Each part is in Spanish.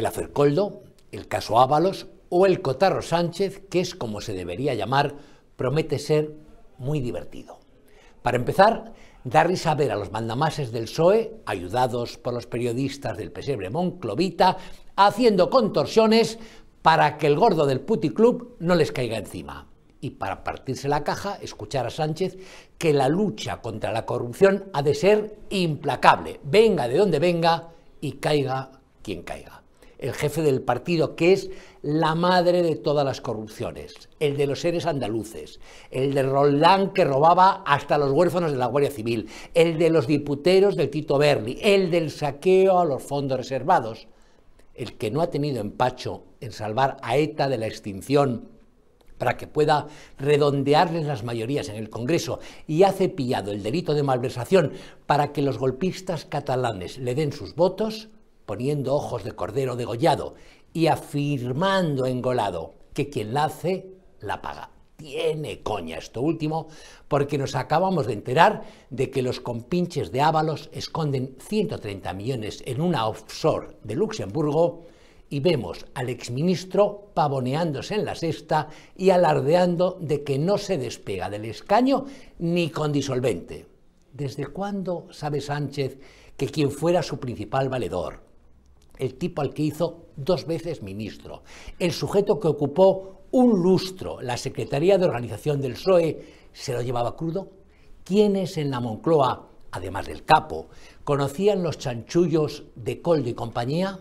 el Acercoldo, el caso Ábalos o el Cotarro Sánchez, que es como se debería llamar, promete ser muy divertido. Para empezar, da risa ver a los mandamases del PSOE, ayudados por los periodistas del pesebre Monclovita, haciendo contorsiones para que el gordo del puticlub no les caiga encima. Y para partirse la caja, escuchar a Sánchez que la lucha contra la corrupción ha de ser implacable, venga de donde venga y caiga quien caiga. El jefe del partido, que es la madre de todas las corrupciones, el de los seres andaluces, el de Roldán que robaba hasta los huérfanos de la Guardia Civil, el de los diputeros del Tito Berni, el del saqueo a los fondos reservados, el que no ha tenido empacho en salvar a ETA de la extinción para que pueda redondearles las mayorías en el Congreso y ha cepillado el delito de malversación para que los golpistas catalanes le den sus votos, poniendo ojos de cordero degollado y afirmando engolado que quien la hace la paga. Tiene coña esto último, porque nos acabamos de enterar de que los compinches de Ábalos esconden 130 millones en una offshore de Luxemburgo y vemos al exministro pavoneándose en la sexta y alardeando de que no se despega del escaño ni con disolvente. ¿Desde cuándo sabe Sánchez que quien fuera su principal valedor, el tipo al que hizo dos veces ministro, el sujeto que ocupó un lustro la Secretaría de Organización del PSOE, se lo llevaba crudo? ¿Quiénes en la Moncloa, además del capo, conocían los chanchullos de Coldo y compañía?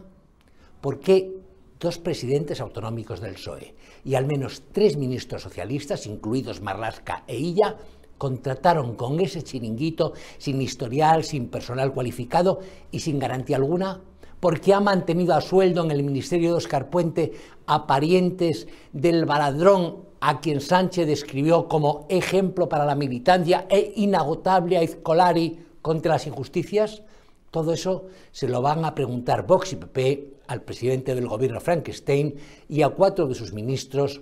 ¿Por qué dos presidentes autonómicos del PSOE y al menos tres ministros socialistas, incluidos Marlasca e Illa, contrataron con ese chiringuito sin historial, sin personal cualificado y sin garantía alguna porque ha mantenido a sueldo en el Ministerio de Oscar Puente a parientes del baladrón a quien Sánchez describió como ejemplo para la militancia e inagotable a Izcolari contra las injusticias? Todo eso se lo van a preguntar Vox y PP al presidente del gobierno Frankenstein y a cuatro de sus ministros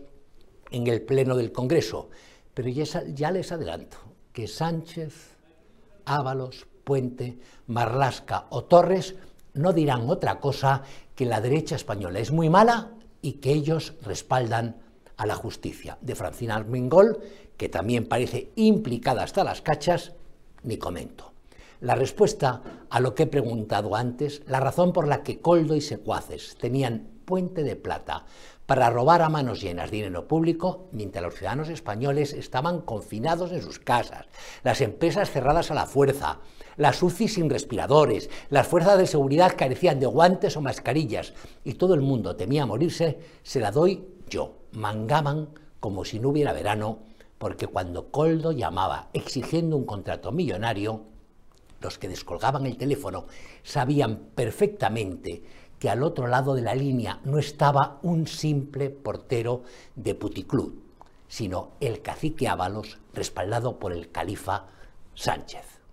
en el Pleno del Congreso. Pero ya, ya les adelanto que Sánchez, Ábalos, Puente, Marlasca o Torres no dirán otra cosa que la derecha española es muy mala y que ellos respaldan a la justicia. De Francina Armengol, que también parece implicada hasta las cachas, ni comento. La respuesta a lo que he preguntado antes, la razón por la que Coldo y secuaces tenían puente de plata para robar a manos llenas dinero público mientras los ciudadanos españoles estaban confinados en sus casas, las empresas cerradas a la fuerza, las UCI sin respiradores, las fuerzas de seguridad carecían de guantes o mascarillas y todo el mundo temía morirse, se la doy yo. Mangaban como si no hubiera verano, porque cuando Coldo llamaba exigiendo un contrato millonario, los que descolgaban el teléfono sabían perfectamente que al otro lado de la línea no estaba un simple portero de puticlub, sino el cacique Ábalos respaldado por el califa Sánchez.